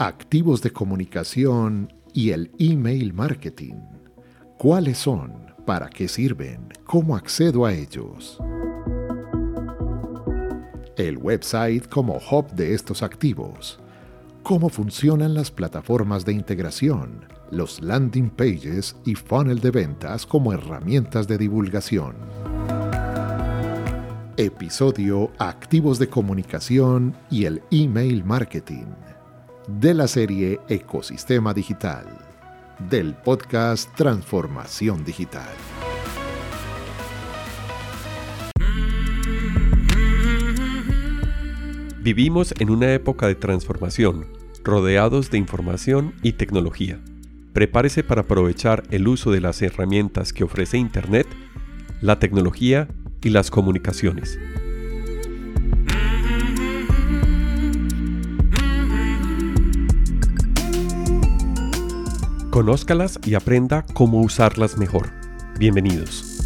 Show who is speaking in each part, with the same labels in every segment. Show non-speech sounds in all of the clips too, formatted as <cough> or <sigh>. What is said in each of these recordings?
Speaker 1: activos de comunicación y el email marketing. ¿Cuáles son? ¿Para qué sirven? ¿Cómo accedo a ellos? El website como hub de estos activos. ¿Cómo funcionan las plataformas de integración? los landing pages y funnel de ventas como herramientas de divulgación. Episodio Activos de comunicación y el email marketing de la serie Ecosistema Digital del podcast Transformación Digital.
Speaker 2: Vivimos en una época de transformación, rodeados de información y tecnología. Prepárese para aprovechar el uso de las herramientas que ofrece Internet, la tecnología y las comunicaciones. Conózcalas y aprenda cómo usarlas mejor. Bienvenidos.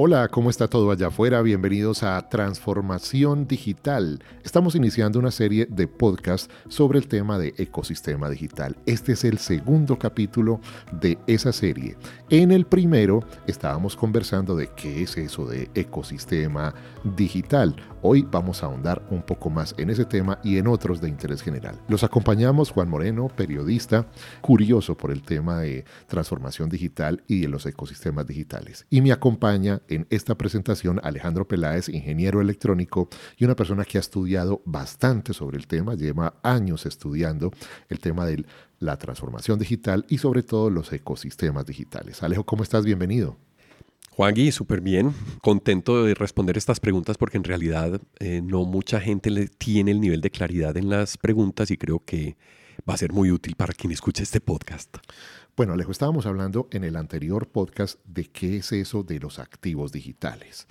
Speaker 1: Hola, ¿cómo está todo allá afuera? Bienvenidos a Transformación Digital. Estamos iniciando una serie de podcasts sobre el tema de ecosistema digital. Este es el segundo capítulo de esa serie. En el primero estábamos conversando de qué es eso de ecosistema digital. Hoy vamos a ahondar un poco más en ese tema y en otros de interés general. Los acompañamos Juan Moreno, periodista, curioso por el tema de transformación digital y de los ecosistemas digitales. Y me acompaña en esta presentación Alejandro Peláez, ingeniero electrónico y una persona que ha estudiado bastante sobre el tema, lleva años estudiando el tema de la transformación digital y sobre todo los ecosistemas digitales. Alejo, ¿cómo estás? Bienvenido.
Speaker 2: Juan súper bien, contento de responder estas preguntas porque en realidad eh, no mucha gente le tiene el nivel de claridad en las preguntas y creo que va a ser muy útil para quien escuche este podcast.
Speaker 1: Bueno, Alejo, estábamos hablando en el anterior podcast de qué es eso de los activos digitales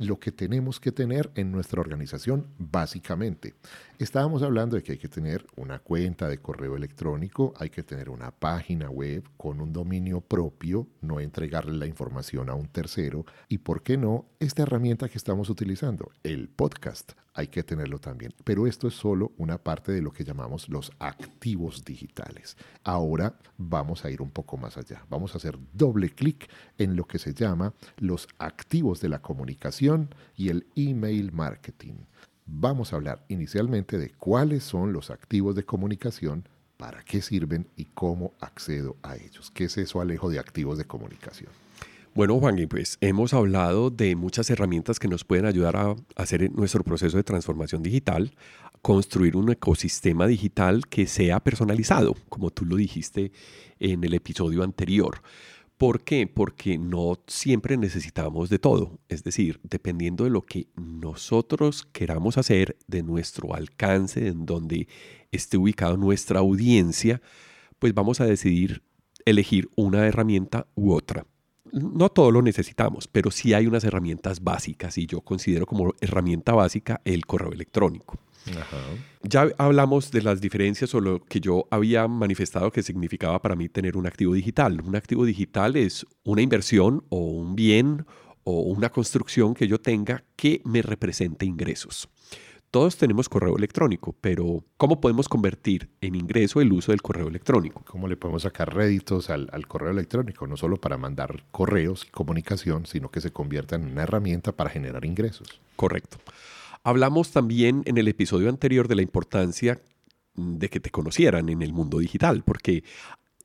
Speaker 1: lo que tenemos que tener en nuestra organización básicamente. Estábamos hablando de que hay que tener una cuenta de correo electrónico, hay que tener una página web con un dominio propio, no entregarle la información a un tercero y, ¿por qué no?, esta herramienta que estamos utilizando, el podcast, hay que tenerlo también. Pero esto es solo una parte de lo que llamamos los activos digitales. Ahora vamos a ir un poco más allá. Vamos a hacer doble clic en lo que se llama los activos de la comunicación y el email marketing vamos a hablar inicialmente de cuáles son los activos de comunicación, para qué sirven y cómo accedo a ellos. ¿Qué es eso, Alejo, de activos de comunicación?
Speaker 2: Bueno, Juan, pues hemos hablado de muchas herramientas que nos pueden ayudar a hacer nuestro proceso de transformación digital, construir un ecosistema digital que sea personalizado, como tú lo dijiste en el episodio anterior. ¿Por qué? Porque no siempre necesitamos de todo. Es decir, dependiendo de lo que nosotros queramos hacer, de nuestro alcance, en donde esté ubicada nuestra audiencia, pues vamos a decidir elegir una herramienta u otra. No todo lo necesitamos, pero sí hay unas herramientas básicas y yo considero como herramienta básica el correo electrónico. Ya hablamos de las diferencias o lo que yo había manifestado que significaba para mí tener un activo digital. Un activo digital es una inversión o un bien o una construcción que yo tenga que me represente ingresos. Todos tenemos correo electrónico, pero ¿cómo podemos convertir en ingreso el uso del correo electrónico?
Speaker 1: ¿Cómo le podemos sacar réditos al, al, correo electrónico? No solo para mandar correos y comunicación, sino que se convierta en una herramienta para generar ingresos.
Speaker 2: Correcto. Hablamos también en el episodio anterior de la importancia de que te conocieran en el mundo digital, porque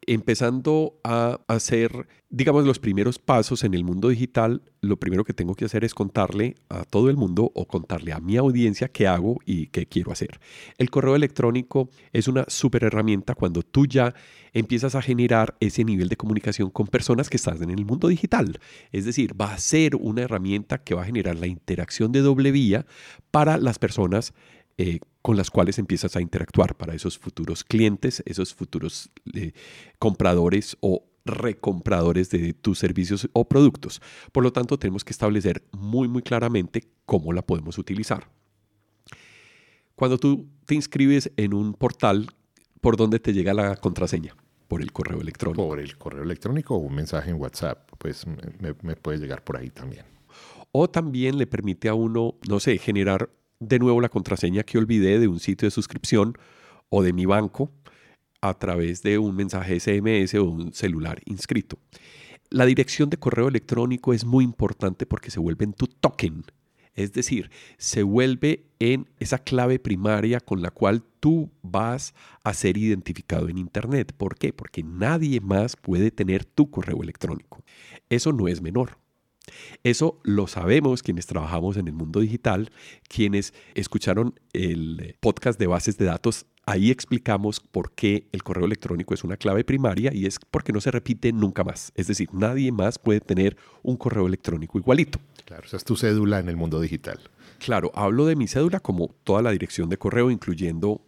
Speaker 2: empezando a hacer, digamos, los primeros pasos en el mundo digital, lo primero que tengo que hacer es contarle a todo el mundo o contarle a mi audiencia qué hago y qué quiero hacer. El correo electrónico es una súper herramienta cuando tú ya empiezas a generar ese nivel de comunicación con personas que están en el mundo digital. Es decir, va a ser una herramienta que va a generar la interacción de doble vía para las personas eh, con las cuales empiezas a interactuar para esos futuros clientes, esos futuros eh, compradores o recompradores de tus servicios o productos. Por lo tanto, tenemos que establecer muy, muy claramente cómo la podemos utilizar. Cuando tú te inscribes en un portal, ¿por dónde te llega la contraseña? por el correo electrónico.
Speaker 1: Por el correo electrónico o un mensaje en WhatsApp, pues me, me puede llegar por ahí también.
Speaker 2: O también le permite a uno, no sé, generar de nuevo la contraseña que olvidé de un sitio de suscripción o de mi banco a través de un mensaje SMS o un celular inscrito. La dirección de correo electrónico es muy importante porque se vuelve en tu token, es decir, se vuelve en esa clave primaria con la cual tú vas a ser identificado en Internet. ¿Por qué? Porque nadie más puede tener tu correo electrónico. Eso no es menor. Eso lo sabemos quienes trabajamos en el mundo digital, quienes escucharon el podcast de bases de datos. Ahí explicamos por qué el correo electrónico es una clave primaria y es porque no se repite nunca más. Es decir, nadie más puede tener un correo electrónico igualito.
Speaker 1: Claro, esa es tu cédula en el mundo digital.
Speaker 2: Claro, hablo de mi cédula como toda la dirección de correo, incluyendo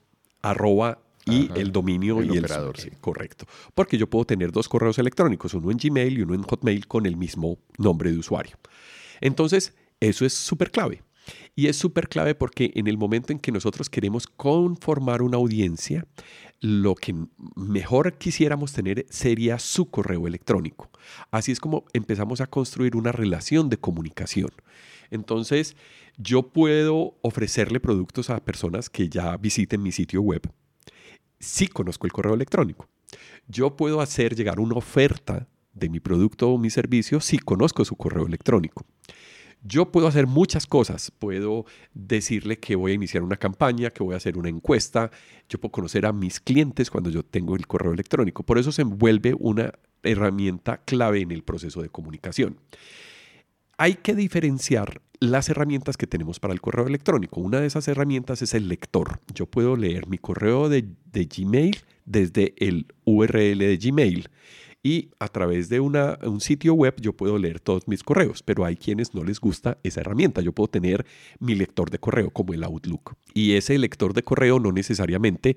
Speaker 2: arroba y el dominio y
Speaker 1: operador,
Speaker 2: el sí. correcto. Porque yo puedo tener dos correos electrónicos, uno en Gmail y uno en Hotmail con el mismo nombre de usuario. Entonces, eso es súper clave. Y es súper clave porque en el momento en que nosotros queremos conformar una audiencia, lo que mejor quisiéramos tener sería su correo electrónico. Así es como empezamos a construir una relación de comunicación. Entonces, yo puedo ofrecerle productos a personas que ya visiten mi sitio web sí conozco el correo electrónico. Yo puedo hacer llegar una oferta de mi producto o mi servicio si conozco su correo electrónico. Yo puedo hacer muchas cosas. Puedo decirle que voy a iniciar una campaña, que voy a hacer una encuesta. Yo puedo conocer a mis clientes cuando yo tengo el correo electrónico. Por eso se vuelve una herramienta clave en el proceso de comunicación. Hay que diferenciar las herramientas que tenemos para el correo electrónico. Una de esas herramientas es el lector. Yo puedo leer mi correo de, Gmail desde el URL de Gmail y a través de un sitio web yo puedo leer todos mis correos, pero hay quienes no les gusta esa herramienta. Yo puedo tener mi lector de correo como el Outlook y ese lector de correo no necesariamente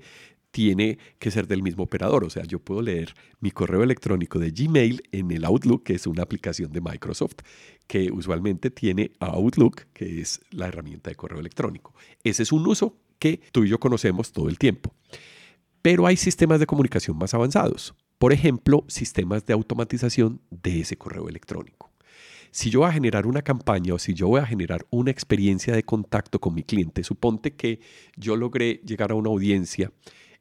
Speaker 2: tiene que ser del mismo operador. O sea, yo puedo leer mi correo electrónico de Gmail en el Outlook, que es una aplicación de Microsoft, que usualmente tiene Outlook, que es la herramienta de correo electrónico. Ese es un uso que tú y yo conocemos todo el tiempo. Pero hay sistemas de comunicación más avanzados. Por ejemplo, sistemas de automatización de ese correo electrónico. Si yo voy a generar una campaña o si yo voy a generar una experiencia de contacto con mi cliente, suponte que yo logré llegar a una audiencia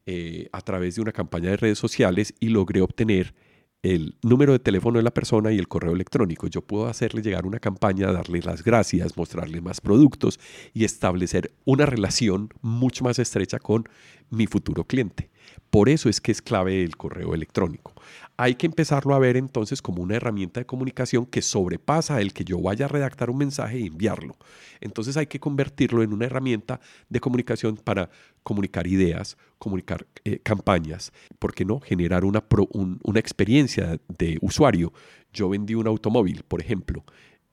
Speaker 2: eh, a través de una campaña de redes sociales y logré obtener el número de teléfono de la persona y el correo electrónico. Yo puedo hacerle llegar una campaña, darle las gracias, mostrarle más productos y establecer una relación mucho más estrecha con mi futuro cliente. Por eso es que es clave el correo electrónico. Hay que empezarlo a ver entonces como una herramienta de comunicación que sobrepasa el que yo vaya a redactar un mensaje y enviarlo. Entonces hay que convertirlo en una herramienta de comunicación para comunicar ideas, comunicar eh, campañas, ¿por qué no? Generar una, una experiencia de usuario. Yo vendí un automóvil, por ejemplo,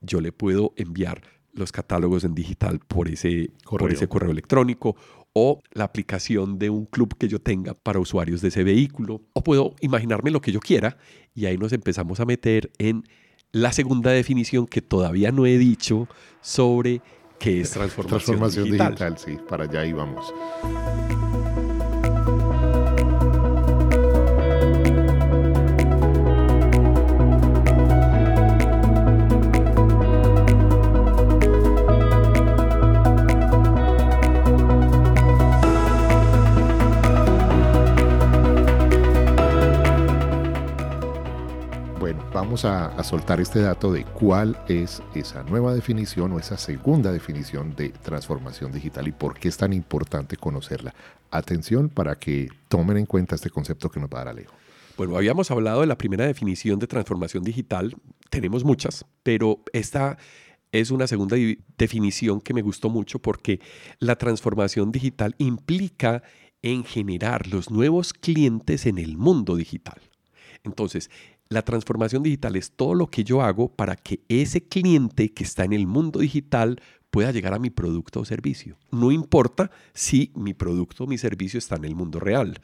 Speaker 2: yo le puedo enviar los catálogos en digital por ese por ese correo electrónico o la aplicación de un club que yo tenga para usuarios de ese vehículo, o puedo imaginarme lo que yo quiera y ahí nos empezamos a meter en la segunda definición que todavía no he dicho sobre qué es <laughs> transformación, transformación digital. digital.
Speaker 1: Sí, para allá íbamos. A, soltar este dato de cuál es esa nueva definición o esa segunda definición de transformación digital y por qué es tan importante conocerla. Atención para que tomen en cuenta este concepto que nos va a dar Alejo.
Speaker 2: Bueno, habíamos hablado de la primera definición de transformación digital, tenemos muchas, pero esta es una segunda definición que me gustó mucho porque la transformación digital implica en generar los nuevos clientes en el mundo digital. Entonces, la transformación digital es todo lo que yo hago para que ese cliente que está en el mundo digital pueda llegar a mi producto o servicio. No importa si mi producto o mi servicio está en el mundo real,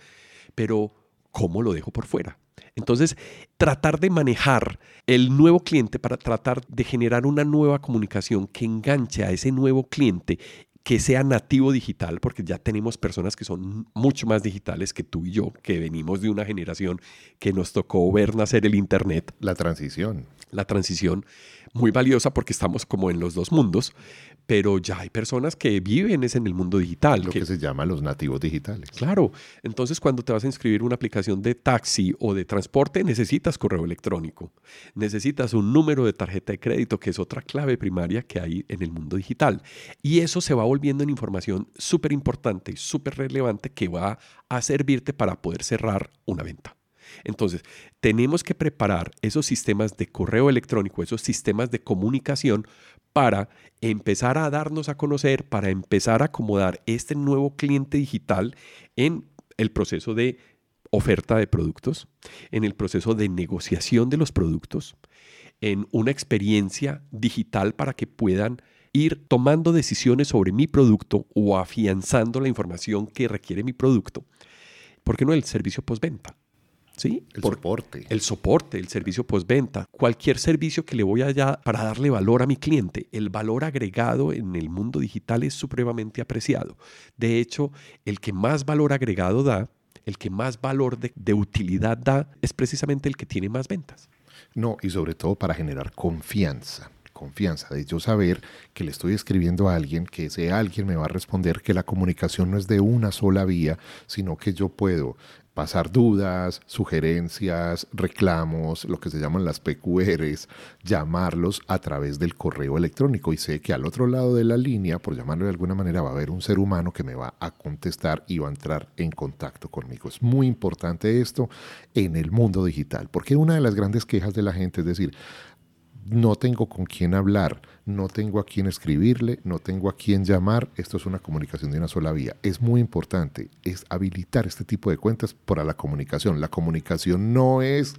Speaker 2: pero ¿cómo lo dejo por fuera? Entonces, tratar de manejar el nuevo cliente para tratar de generar una nueva comunicación que enganche a ese nuevo cliente que sea nativo digital, porque ya tenemos personas que son mucho más digitales que tú y yo, que venimos de una generación que nos tocó ver nacer el Internet.
Speaker 1: La transición.
Speaker 2: La transición muy valiosa porque estamos como en los dos mundos, pero ya hay personas que viven es en el mundo digital.
Speaker 1: Lo que, se llama los nativos digitales.
Speaker 2: Claro, entonces cuando te vas a inscribir una aplicación de taxi o de transporte, necesitas correo electrónico, necesitas un número de tarjeta de crédito, que es otra clave primaria que hay en el mundo digital. Y eso se va volviendo en información súper importante y súper relevante que va a servirte para poder cerrar una venta. Entonces, tenemos que preparar esos sistemas de correo electrónico, esos sistemas de comunicación para empezar a darnos a conocer, para empezar a acomodar este nuevo cliente digital en el proceso de oferta de productos, en el proceso de negociación de los productos, en una experiencia digital para que puedan ir tomando decisiones sobre mi producto o afianzando la información que requiere mi producto. ¿Por qué no el servicio postventa?
Speaker 1: ¿Sí? El soporte.
Speaker 2: El soporte, el servicio postventa, cualquier servicio que le voy allá para darle valor a mi cliente. El valor agregado en el mundo digital es supremamente apreciado. De hecho, el que más valor agregado da, el que más valor de, de utilidad da, es precisamente el que tiene más ventas.
Speaker 1: No, y sobre todo para generar confianza confianza, de yo saber que le estoy escribiendo a alguien, que ese alguien me va a responder, que la comunicación no es de una sola vía, sino que yo puedo pasar dudas, sugerencias, reclamos, lo que se llaman las PQRs, llamarlos a través del correo electrónico y sé que al otro lado de la línea, por llamarlo de alguna manera, va a haber un ser humano que me va a contestar y va a entrar en contacto conmigo. Es muy importante esto en el mundo digital, porque una de las grandes quejas de la gente es decir, no tengo con quién hablar, no tengo a quién escribirle, no tengo a quién llamar. Esto es una comunicación de una sola vía. Es muy importante, es habilitar este tipo de cuentas para la comunicación. La comunicación no es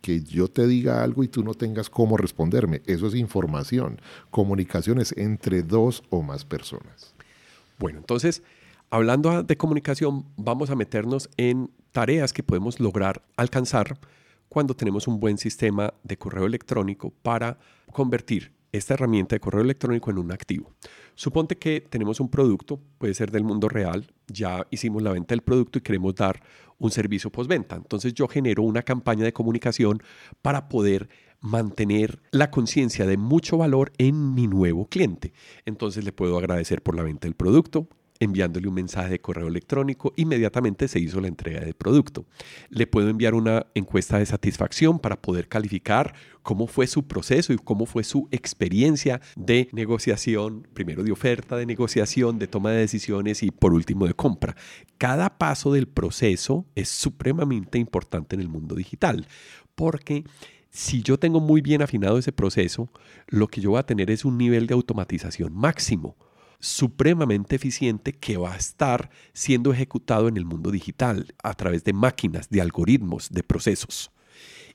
Speaker 1: que yo te diga algo y tú no tengas cómo responderme. Eso es información. Comunicación es entre dos o más personas.
Speaker 2: Bueno, entonces, hablando de comunicación, vamos a meternos en tareas que podemos lograr alcanzar cuando tenemos un buen sistema de correo electrónico para convertir esta herramienta de correo electrónico en un activo. Suponte que tenemos un producto, puede ser del mundo real, ya hicimos la venta del producto y queremos dar un servicio postventa. Entonces yo genero una campaña de comunicación para poder mantener la conciencia de mucho valor en mi nuevo cliente. Entonces le puedo agradecer por la venta del producto, enviándole un mensaje de correo electrónico, inmediatamente se hizo la entrega del producto. Le puedo enviar una encuesta de satisfacción para poder calificar cómo fue su proceso y cómo fue su experiencia de negociación, primero de oferta, de negociación, de toma de decisiones y por último de compra. Cada paso del proceso es supremamente importante en el mundo digital porque si yo tengo muy bien afinado ese proceso, lo que yo voy a tener es un nivel de automatización máximo supremamente eficiente que va a estar siendo ejecutado en el mundo digital a través de máquinas, de algoritmos, de procesos.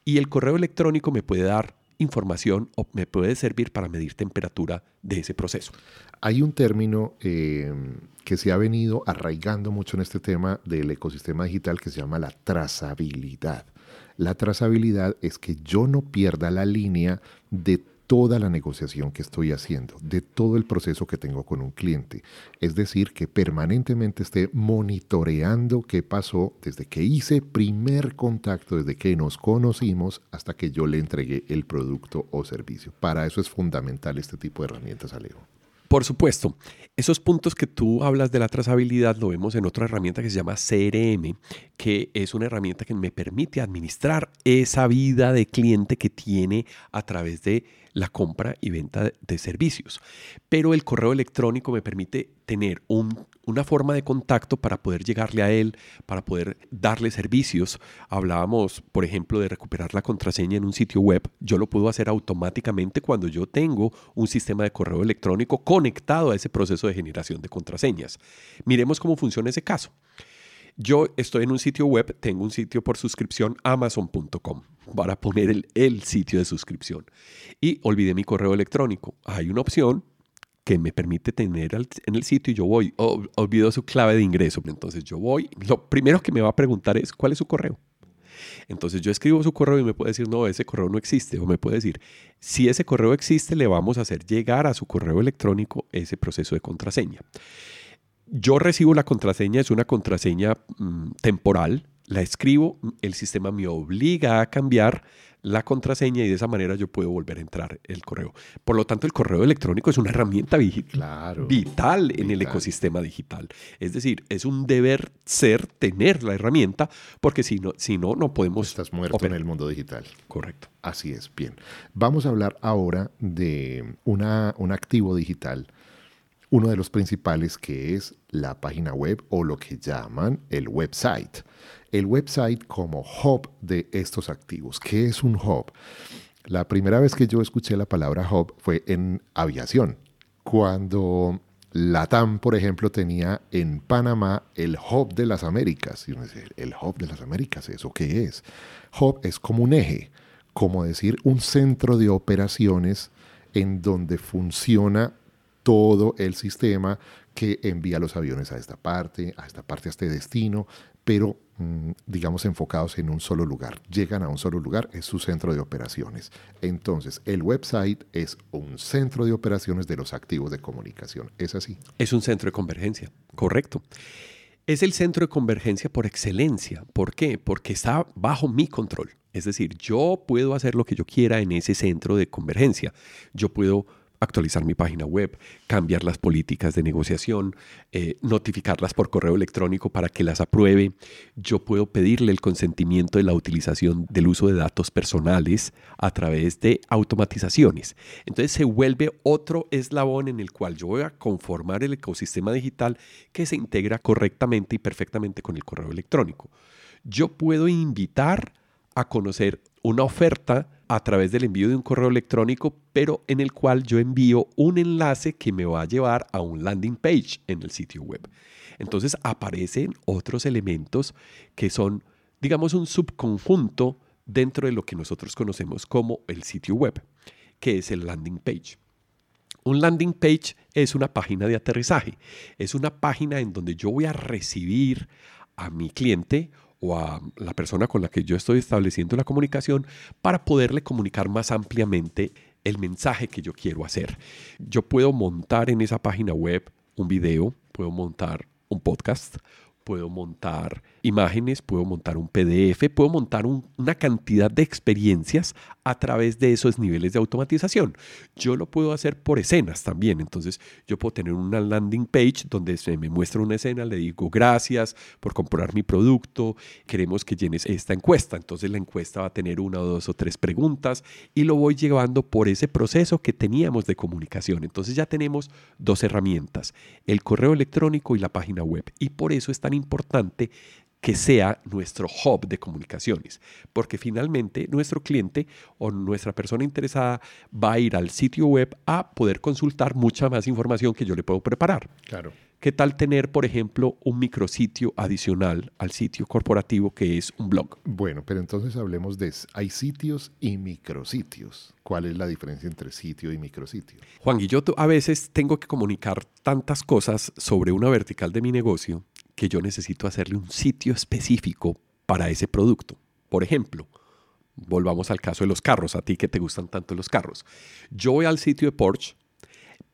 Speaker 2: Y el correo electrónico me puede dar información o me puede servir para medir temperatura de ese proceso.
Speaker 1: Hay un término eh, que se ha venido arraigando mucho en este tema del ecosistema digital que se llama la trazabilidad. La trazabilidad es que yo no pierda la línea de toda la negociación que estoy haciendo, de todo el proceso que tengo con un cliente. Es decir, que permanentemente esté monitoreando qué pasó desde que hice primer contacto, desde que nos conocimos hasta que yo le entregué el producto o servicio. Para eso es fundamental este tipo de herramientas, Alejo.
Speaker 2: Por supuesto, esos puntos que tú hablas de la trazabilidad lo vemos en otra herramienta que se llama CRM, que es una herramienta que me permite administrar esa vida de cliente que tiene a través de la compra y venta de servicios. Pero el correo electrónico me permite tener una forma de contacto para poder llegarle a él, para poder darle servicios. Hablábamos, por ejemplo, de recuperar la contraseña en un sitio web. Yo lo puedo hacer automáticamente cuando yo tengo un sistema de correo electrónico conectado a ese proceso de generación de contraseñas. Miremos cómo funciona ese caso. Yo estoy en un sitio web, tengo un sitio por suscripción, amazon.com, para poner el, sitio de suscripción. Y olvidé mi correo electrónico. Hay una opción que me permite tener en el sitio y yo voy, olvido su clave de ingreso. Entonces yo voy, lo primero que me va a preguntar es, ¿cuál es su correo? Entonces yo escribo su correo y me puede decir, no, ese correo no existe. O me puede decir, si ese correo existe, le vamos a hacer llegar a su correo electrónico ese proceso de contraseña. Yo recibo la contraseña, es una contraseña mm, temporal, la escribo, el sistema me obliga a cambiar la contraseña y de esa manera yo puedo volver a entrar el correo. Por lo tanto, el correo electrónico es una herramienta vital en el ecosistema digital. Es decir, es un deber ser tener la herramienta porque si no, si no, no podemos...
Speaker 1: Estás muerto en el mundo digital.
Speaker 2: Correcto.
Speaker 1: Así es, bien. Vamos a hablar ahora de una, un activo digital uno de los principales que es la página web o lo que llaman el website el website como hub de estos activos. ¿Qué es un hub? La primera vez que yo escuché la palabra hub fue en aviación, cuando Latam, por ejemplo, tenía en Panamá el hub de las Américas. Y uno dice, ¿el hub de las Américas? ¿Eso qué es? Hub es como un eje, como decir un centro de operaciones en donde funciona todo el sistema que envía los aviones a esta parte, a esta parte, a este destino, pero mm, digamos enfocados en un solo lugar. Llegan a un solo lugar, es su centro de operaciones. Entonces, el website es un centro de operaciones de los activos de comunicación. ¿Es así?
Speaker 2: Es un centro de convergencia, correcto. Es el centro de convergencia por excelencia. ¿Por qué? Porque está bajo mi control. Es decir, yo puedo hacer lo que yo quiera en ese centro de convergencia. Yo puedo actualizar mi página web, cambiar las políticas de negociación, eh, notificarlas por correo electrónico para que las apruebe. Yo puedo pedirle el consentimiento de la utilización del uso de datos personales a través de automatizaciones. Entonces se vuelve otro eslabón en el cual yo voy a conformar el ecosistema digital que se integra correctamente y perfectamente con el correo electrónico. Yo puedo invitar a conocer una oferta a través del envío de un correo electrónico, pero en el cual yo envío un enlace que me va a llevar a un landing page en el sitio web. Entonces aparecen otros elementos que son, digamos, un subconjunto dentro de lo que nosotros conocemos como el sitio web, que es el landing page. Un landing page es una página de aterrizaje, es una página en donde yo voy a recibir a mi cliente o a la persona con la que yo estoy estableciendo la comunicación para poderle comunicar más ampliamente el mensaje que yo quiero hacer. Yo puedo montar en esa página web un video, puedo montar un podcast, puedo montar imágenes, puedo montar un PDF, puedo montar una cantidad de experiencias a través de esos niveles de automatización. Yo lo puedo hacer por escenas también. Entonces, yo puedo tener una landing page donde se me muestra una escena, le digo gracias por comprar mi producto, queremos que llenes esta encuesta. Entonces, la encuesta va a tener una o dos o tres preguntas y lo voy llevando por ese proceso que teníamos de comunicación. Entonces, ya tenemos dos herramientas, el correo electrónico y la página web. Y por eso es tan importante que sea nuestro hub de comunicaciones, porque finalmente nuestro cliente o nuestra persona interesada va a ir al sitio web a poder consultar mucha más información que yo le puedo preparar.
Speaker 1: Claro.
Speaker 2: ¿Qué tal tener, por ejemplo, un micrositio adicional al sitio corporativo que es un blog?
Speaker 1: Bueno, pero entonces hablemos de, hay sitios y micrositios. ¿Cuál es la diferencia entre sitio y micrositio?
Speaker 2: Juan y yo a veces tengo que comunicar tantas cosas sobre una vertical de mi negocio que yo necesito hacerle un sitio específico para ese producto. Por ejemplo, volvamos al caso de los carros, a ti que te gustan tanto los carros. Yo voy al sitio de Porsche,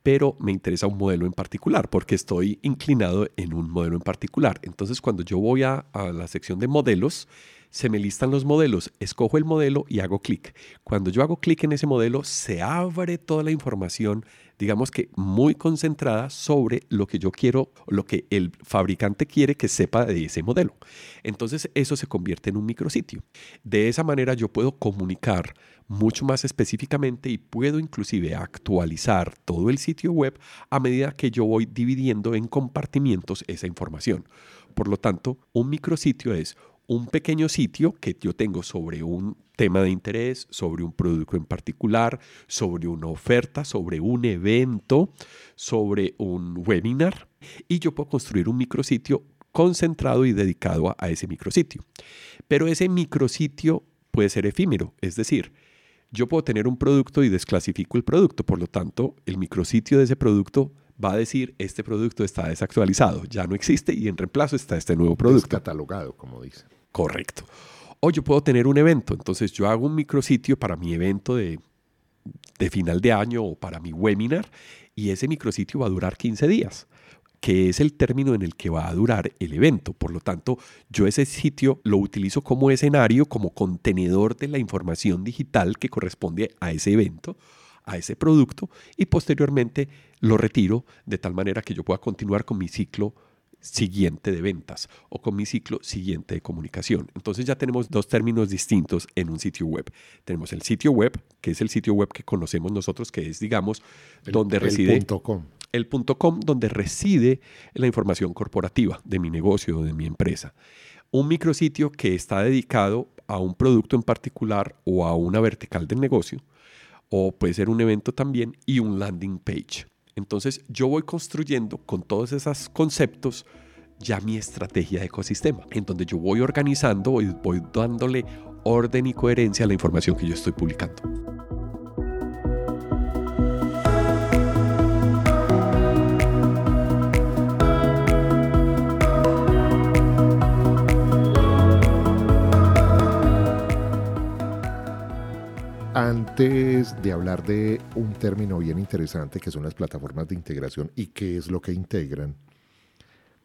Speaker 2: pero me interesa un modelo en particular porque estoy inclinado en un modelo en particular. Entonces, cuando yo voy a, la sección de modelos, se me listan los modelos, escojo el modelo y hago clic. Cuando yo hago clic en ese modelo, se abre toda la información digamos que muy concentrada sobre lo que yo quiero, lo que el fabricante quiere que sepa de ese modelo. Entonces eso se convierte en un micrositio. De esa manera yo puedo comunicar mucho más específicamente y puedo inclusive actualizar todo el sitio web a medida que yo voy dividiendo en compartimientos esa información. Por lo tanto, un micrositio es un pequeño sitio que yo tengo sobre un tema de interés, sobre un producto en particular, sobre una oferta, sobre un evento, sobre un webinar. Y yo puedo construir un micrositio concentrado y dedicado a, ese micrositio. Pero ese micrositio puede ser efímero, es decir, yo puedo tener un producto y desclasifico el producto, por lo tanto, el micrositio de ese producto va a decir, este producto está desactualizado, ya no existe y en reemplazo está este nuevo producto.
Speaker 1: catalogado, como dice.
Speaker 2: Correcto. O yo puedo tener un evento, entonces yo hago un micrositio para mi evento de, de final de año o para mi webinar y ese micrositio va a durar 15 días que es el término en el que va a durar el evento. Por lo tanto, yo ese sitio lo utilizo como escenario, como contenedor de la información digital que corresponde a ese evento, a ese producto, y posteriormente lo retiro de tal manera que yo pueda continuar con mi ciclo siguiente de ventas o con mi ciclo siguiente de comunicación. Entonces ya tenemos dos términos distintos en un sitio web. Tenemos el sitio web, que es el sitio web que conocemos nosotros, que es, digamos, donde reside...
Speaker 1: El .com.
Speaker 2: El .com, donde reside la información corporativa de mi negocio o de mi empresa. Un micrositio que está dedicado a un producto en particular o a una vertical del negocio, o puede ser un evento también, y un landing page. Entonces yo voy construyendo con todos esos conceptos ya mi estrategia de ecosistema, en donde yo voy organizando y voy dándole orden y coherencia a la información que yo estoy publicando.
Speaker 1: Antes de hablar de un término bien interesante que son las plataformas de integración y qué es lo que integran,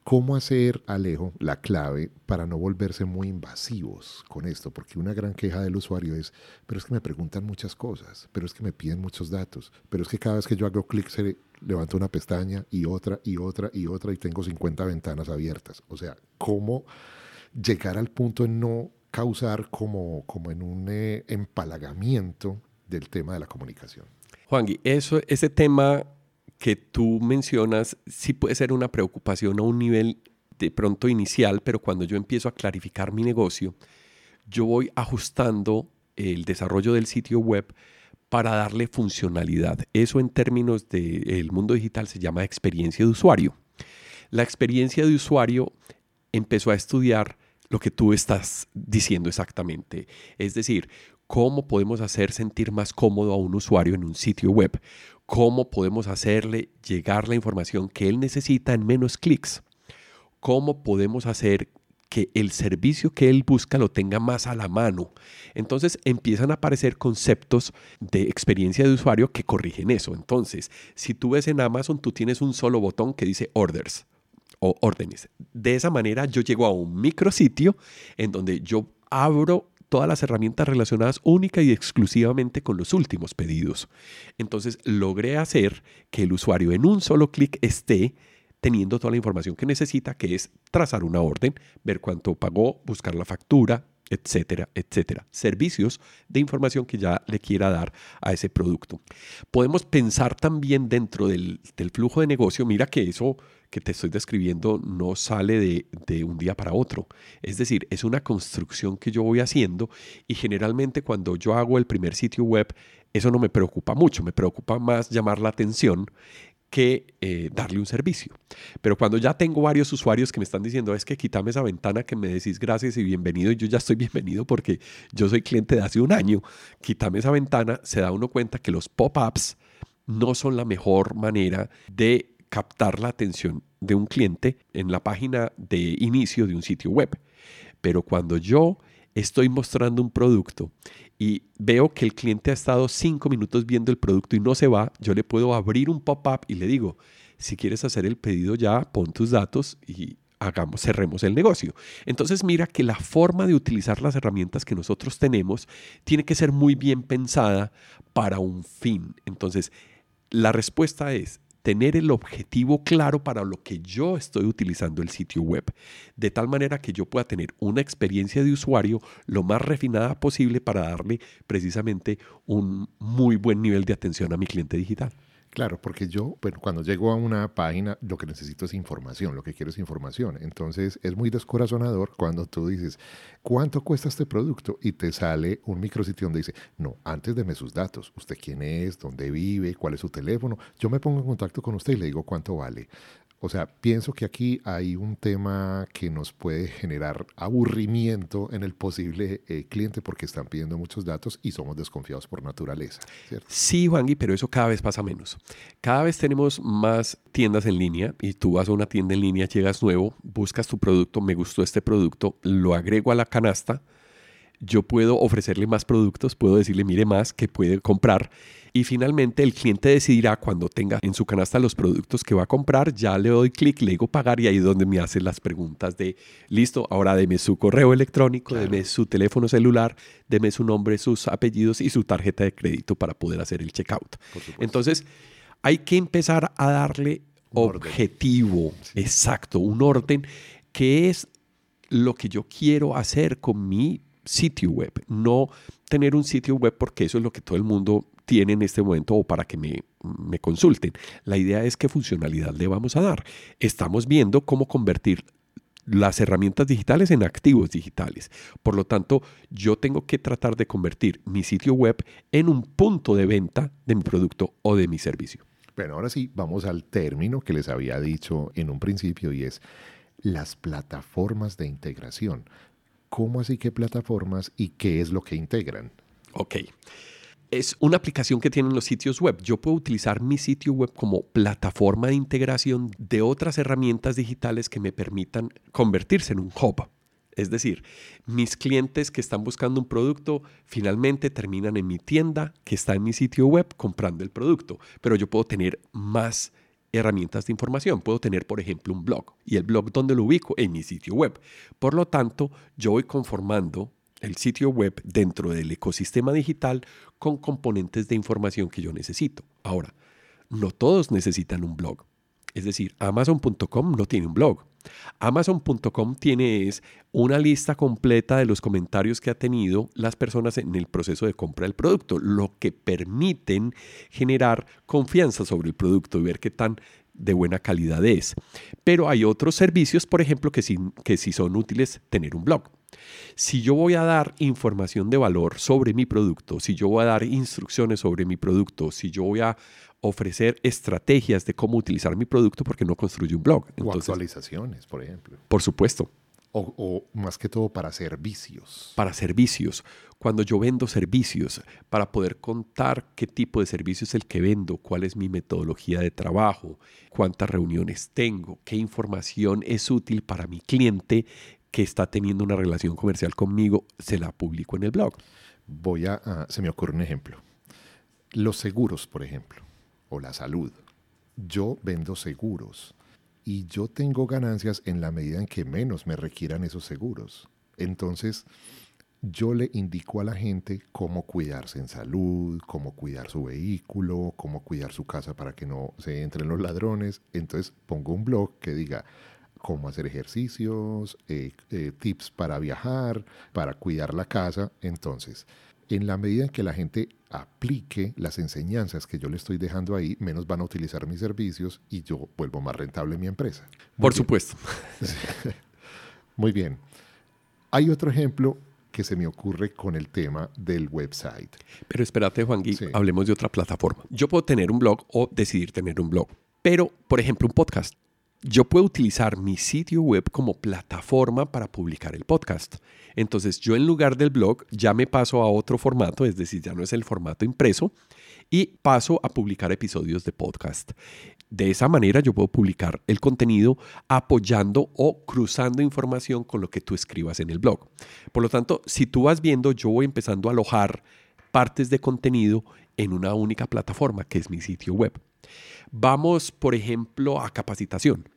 Speaker 1: ¿cómo hacer, Alejo, la clave para no volverse muy invasivos con esto? Porque una gran queja del usuario es, pero es que me preguntan muchas cosas, pero es que me piden muchos datos, pero es que cada vez que yo hago clic se levanta una pestaña y otra y otra y otra y tengo 50 ventanas abiertas. O sea, ¿cómo llegar al punto en no causar como, como en un eh, empalagamiento del tema de la comunicación.
Speaker 2: Juan, eso, ese tema que tú mencionas sí puede ser una preocupación a un nivel de pronto inicial, pero cuando yo empiezo a clarificar mi negocio, yo voy ajustando el desarrollo del sitio web para darle funcionalidad. Eso en términos del mundo digital se llama experiencia de usuario. La experiencia de usuario empezó a estudiar lo que tú estás diciendo exactamente. Es decir, cómo podemos hacer sentir más cómodo a un usuario en un sitio web, cómo podemos hacerle llegar la información que él necesita en menos clics, cómo podemos hacer que el servicio que él busca lo tenga más a la mano. Entonces empiezan a aparecer conceptos de experiencia de usuario que corrigen eso. Entonces, si tú ves en Amazon, tú tienes un solo botón que dice orders o órdenes. De esa manera yo llego a un micrositio en donde yo abro todas las herramientas relacionadas única y exclusivamente con los últimos pedidos. Entonces logré hacer que el usuario en un solo clic esté teniendo toda la información que necesita, que es trazar una orden, ver cuánto pagó, buscar la factura, etcétera, etcétera. Servicios de información que ya le quiera dar a ese producto. Podemos pensar también dentro del, del flujo de negocio, mira que eso que te estoy describiendo no sale de, de, un día para otro. Es decir, es una construcción que yo voy haciendo y generalmente cuando yo hago el primer sitio web, eso no me preocupa mucho, me preocupa más llamar la atención que eh, darle un servicio. Pero cuando ya tengo varios usuarios que me están diciendo, es que quítame esa ventana que me decís gracias y bienvenido, y yo ya estoy <laughs> bienvenido porque yo soy cliente de hace un año, quítame esa ventana, se da uno cuenta que los pop-ups no son la mejor manera de captar la atención de un cliente en la página de inicio de un sitio web. Pero cuando yo estoy mostrando un producto y veo que el cliente ha estado cinco minutos viendo el producto y no se va, yo le puedo abrir un pop-up y le digo, si quieres hacer el pedido ya, pon tus datos y hagamos, cerremos el negocio. Entonces mira que la forma de utilizar las herramientas que nosotros tenemos tiene que ser muy bien pensada para un fin. Entonces, la respuesta es, tener el objetivo claro para lo que yo estoy utilizando el sitio web, de tal manera que yo pueda tener una experiencia de usuario lo más refinada posible para darle precisamente un muy buen nivel de atención a mi cliente digital.
Speaker 1: Claro, porque yo, bueno, cuando llego a una página, lo que necesito es información, lo que quiero es información. Entonces es muy descorazonador cuando tú dices, ¿cuánto cuesta este producto? Y te sale un micrositio donde dice, no, antes deme sus datos, usted quién es, dónde vive, cuál es su teléfono. Yo me pongo en contacto con usted y le digo cuánto vale. O sea, pienso que aquí hay un tema que nos puede generar aburrimiento en el posible eh, cliente porque están pidiendo muchos datos y somos desconfiados por naturaleza. ¿cierto?
Speaker 2: Sí, Juangui, pero eso cada vez pasa menos. Cada vez tenemos más tiendas en línea y tú vas a una tienda en línea, llegas nuevo, buscas tu producto, me gustó este producto, lo agrego a la canasta yo puedo ofrecerle más productos, puedo decirle, mire más que puede comprar. Y finalmente el cliente decidirá cuando tenga en su canasta los productos que va a comprar, ya le doy clic, le digo pagar y ahí es donde me hace las preguntas de, listo, ahora deme su correo electrónico, deme su teléfono celular, deme su nombre, sus apellidos y su tarjeta de crédito para poder hacer el checkout. Entonces, hay que empezar a darle objetivo, exacto, un orden que es lo que yo quiero hacer con mi sitio web, no tener un sitio web porque eso es lo que todo el mundo tiene en este momento o para que me, me consulten. La idea es qué funcionalidad le vamos a dar. Estamos viendo cómo convertir las herramientas digitales en activos digitales. Por lo tanto, yo tengo que tratar de convertir mi sitio web en un punto de venta de mi producto o de mi servicio.
Speaker 1: Bueno, ahora sí, vamos al término que les había dicho en un principio y es las plataformas de integración. ¿Cómo así que plataformas y qué es lo que integran?
Speaker 2: Ok. Es una aplicación que tienen los sitios web. Yo puedo utilizar mi sitio web como plataforma de integración de otras herramientas digitales que me permitan convertirse en un hub. Es decir, mis clientes que están buscando un producto finalmente terminan en mi tienda que está en mi sitio web comprando el producto, pero yo puedo tener más herramientas de información. Puedo tener, por ejemplo, un blog y el blog donde lo ubico en mi sitio web. Por lo tanto, yo voy conformando el sitio web dentro del ecosistema digital con componentes de información que yo necesito. Ahora, no todos necesitan un blog. Es decir, amazon.com no tiene un blog. Amazon.com tiene es una lista completa de los comentarios que ha tenido las personas en el proceso de compra del producto, lo que permiten generar confianza sobre el producto y ver qué tan de buena calidad es. Pero hay otros servicios, por ejemplo, que sí, que sí son útiles tener un blog. Si yo voy a dar información de valor sobre mi producto, si yo voy a dar instrucciones sobre mi producto, si yo voy a ofrecer estrategias de cómo utilizar mi producto porque no construye un blog.
Speaker 1: o actualizaciones, por ejemplo.
Speaker 2: Por supuesto.
Speaker 1: O, más que todo para servicios.
Speaker 2: Para servicios. Cuando yo vendo servicios, para poder contar qué tipo de servicio es el que vendo, cuál es mi metodología de trabajo, cuántas reuniones tengo, qué información es útil para mi cliente que está teniendo una relación comercial conmigo, se la publico en el blog.
Speaker 1: Voy a, se me ocurre un ejemplo. Los seguros, por ejemplo o la salud. Yo vendo seguros y yo tengo ganancias en la medida en que menos me requieran esos seguros. Entonces, yo le indico a la gente cómo cuidarse en salud, cómo cuidar su vehículo, cómo cuidar su casa para que no se entren los ladrones. Entonces pongo un blog que diga cómo hacer ejercicios, eh, eh, tips para viajar, para cuidar la casa. Entonces, en la medida en que la gente aplique las enseñanzas que yo le estoy dejando ahí, menos van a utilizar mis servicios y yo vuelvo más rentable en mi empresa.
Speaker 2: Por supuesto. <laughs>
Speaker 1: Muy bien. Hay otro ejemplo que se me ocurre con el tema del website.
Speaker 2: Pero espérate, Juan Gui, hablemos de otra plataforma. Yo puedo tener un blog o decidir tener un blog, pero, por ejemplo, un podcast. Yo puedo utilizar mi sitio web como plataforma para publicar el podcast. Entonces yo en lugar del blog ya me paso a otro formato, es decir, ya no es el formato impreso, y paso a publicar episodios de podcast. De esa manera yo puedo publicar el contenido apoyando o cruzando información con lo que tú escribas en el blog. Por lo tanto, si tú vas viendo, yo voy empezando a alojar partes de contenido en una única plataforma, que es mi sitio web. Vamos, por ejemplo, a capacitación.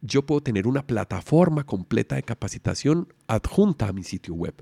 Speaker 2: Yo puedo tener una plataforma completa de capacitación adjunta a mi sitio web.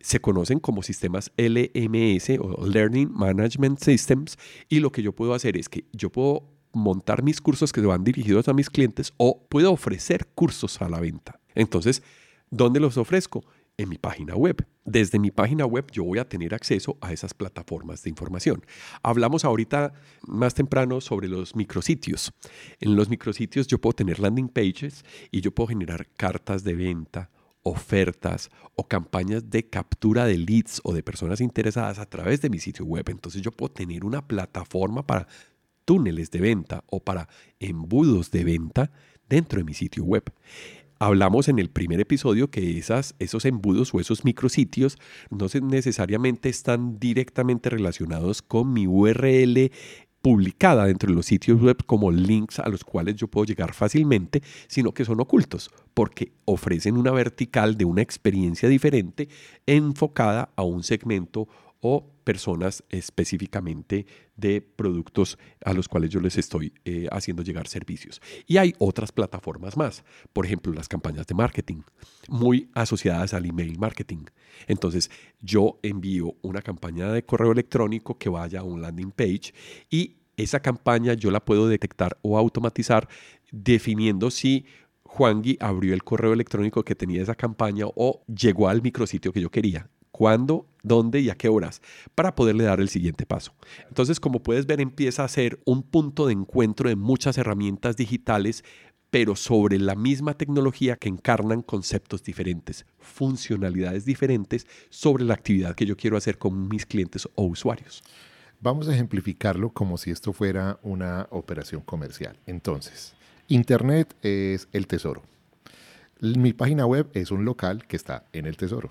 Speaker 2: Se conocen como sistemas LMS o Learning Management Systems y lo que yo puedo hacer es que yo puedo montar mis cursos que van dirigidos a mis clientes o puedo ofrecer cursos a la venta. Entonces, ¿dónde los ofrezco? En mi página web. Desde mi página web yo voy a tener acceso a esas plataformas de información. Hablamos ahorita más temprano sobre los micrositios. En los micrositios yo puedo tener landing pages y yo puedo generar cartas de venta, ofertas o campañas de captura de leads o de personas interesadas a través de mi sitio web. Entonces yo puedo tener una plataforma para túneles de venta o para embudos de venta dentro de mi sitio web. Hablamos en el primer episodio que esas, esos embudos o esos micrositios no necesariamente están directamente relacionados con mi URL publicada dentro de los sitios web como links a los cuales yo puedo llegar fácilmente, sino que son ocultos, porque ofrecen una vertical de una experiencia diferente enfocada a un segmento o personas específicamente de productos a los cuales yo les estoy eh, haciendo llegar servicios. Y hay otras plataformas más, por ejemplo, las campañas de marketing, muy asociadas al email marketing. Entonces, yo envío una campaña de correo electrónico que vaya a un landing page y esa campaña yo la puedo detectar o automatizar definiendo si Juangui abrió el correo electrónico que tenía esa campaña o llegó al micrositio que yo quería cuándo, dónde y a qué horas para poderle dar el siguiente paso. Entonces, como puedes ver, empieza a ser un punto de encuentro de muchas herramientas digitales pero sobre la misma tecnología que encarnan conceptos diferentes, funcionalidades diferentes sobre la actividad que yo quiero hacer con mis clientes o usuarios.
Speaker 1: Vamos a ejemplificarlo como si esto fuera una operación comercial. Entonces, Internet es el tesoro. Mi página web es un local que está en el tesoro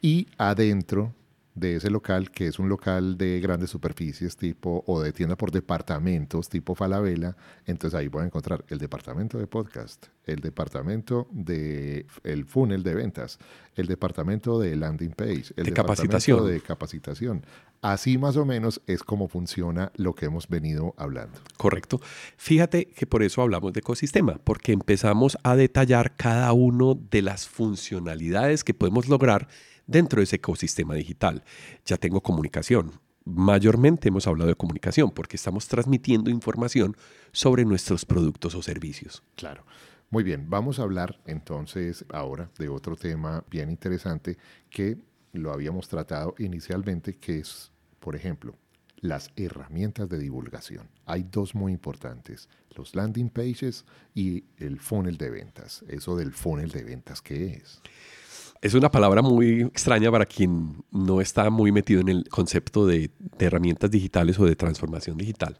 Speaker 1: y adentro de ese local, que es un local de grandes superficies tipo o de tienda por departamentos tipo Falabella, entonces ahí voy a encontrar el departamento de podcast, el departamento de el funnel de ventas, el departamento de landing page, el
Speaker 2: de
Speaker 1: departamento
Speaker 2: capacitación.
Speaker 1: de capacitación. Así más o menos es como funciona lo que hemos venido hablando.
Speaker 2: Correcto. Fíjate que por eso hablamos de ecosistema, porque empezamos a detallar cada uno de las funcionalidades que podemos lograr dentro de ese ecosistema digital. Ya tengo comunicación. Mayormente hemos hablado de comunicación porque estamos transmitiendo información sobre nuestros productos o servicios.
Speaker 1: Claro. Muy bien, vamos a hablar entonces ahora de otro tema bien interesante que lo habíamos tratado inicialmente, que es, por ejemplo, las herramientas de divulgación. Hay dos muy importantes, los landing pages y el funnel de ventas. Eso del funnel de ventas, ¿qué es?
Speaker 2: Es una palabra muy extraña para quien no está muy metido en el concepto de, herramientas digitales o de transformación digital.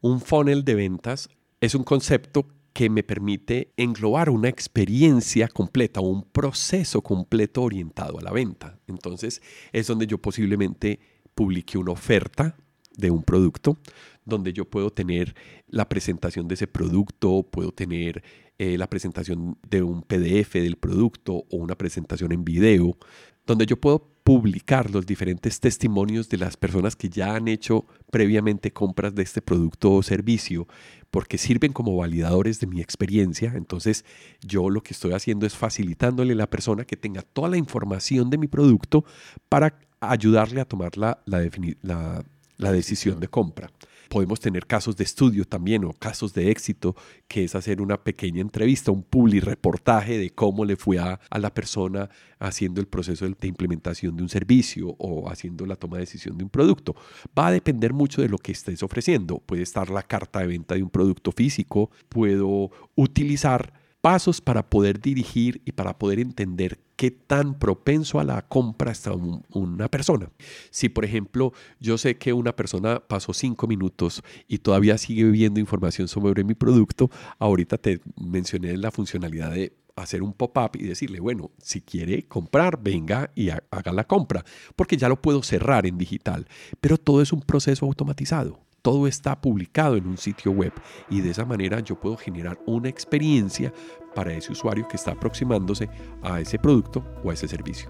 Speaker 2: Un funnel de ventas es un concepto que me permite englobar una experiencia completa, un proceso completo orientado a la venta. Entonces es donde yo posiblemente publique una oferta de un producto, donde yo puedo tener la presentación de ese producto, puedo tener eh, la presentación de un PDF del producto o una presentación en video, donde yo puedo publicar los diferentes testimonios de las personas que ya han hecho previamente compras de este producto o servicio, porque sirven como validadores de mi experiencia. Entonces yo lo que estoy haciendo es facilitándole a la persona que tenga toda la información de mi producto para ayudarle a tomar la, la, la, la decisión de compra. Podemos tener casos de estudio también o casos de éxito, que es hacer una pequeña entrevista, un publi reportaje de cómo le fue a, a la persona haciendo el proceso de, de implementación de un servicio o haciendo la toma de decisión de un producto. Va a depender mucho de lo que estés ofreciendo. Puede estar la carta de venta de un producto físico, puedo utilizar pasos para poder dirigir y para poder entender qué tan propenso a la compra está un, una persona. Si, por ejemplo, yo sé que una persona pasó cinco minutos y todavía sigue viendo información sobre mi producto, ahorita te mencioné la funcionalidad de hacer un pop-up y decirle, bueno, si quiere comprar, venga y haga la compra, porque ya lo puedo cerrar en digital, pero todo es un proceso automatizado todo está publicado en un sitio web y de esa manera yo puedo generar una experiencia para ese usuario que está aproximándose a ese producto o a ese servicio.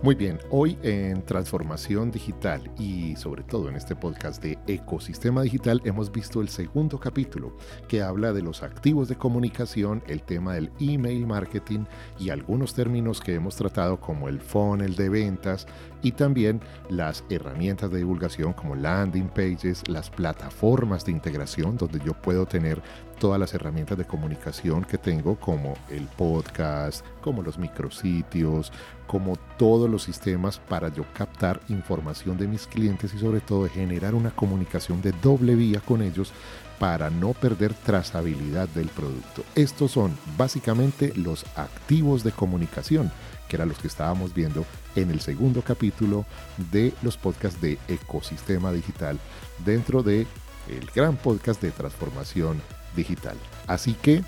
Speaker 1: Muy bien, hoy en Transformación Digital y sobre todo en este podcast de Ecosistema Digital hemos visto el segundo capítulo que habla de los activos de comunicación, el tema del email marketing y algunos términos que hemos tratado como el funnel de ventas y también las herramientas de divulgación como landing pages, las plataformas de integración donde yo puedo tener todas las herramientas de comunicación que tengo, como el podcast, como los micrositios, como todos los sistemas para yo captar información de mis clientes y sobre todo generar una comunicación de doble vía con ellos para no perder trazabilidad del producto. Estos son básicamente los activos de comunicación, que eran los que estábamos viendo en el segundo capítulo de los podcasts de Ecosistema Digital dentro de el gran podcast de transformación digital. Así que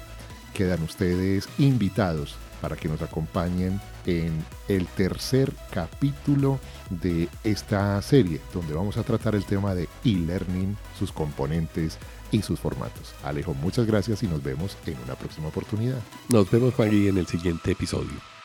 Speaker 1: quedan ustedes invitados para que nos acompañen en el tercer capítulo de esta serie, donde vamos a tratar el tema de e-learning, sus componentes y sus formatos. Alejo, muchas gracias y nos vemos en una próxima oportunidad.
Speaker 2: Nos vemos, Juan, en el siguiente episodio.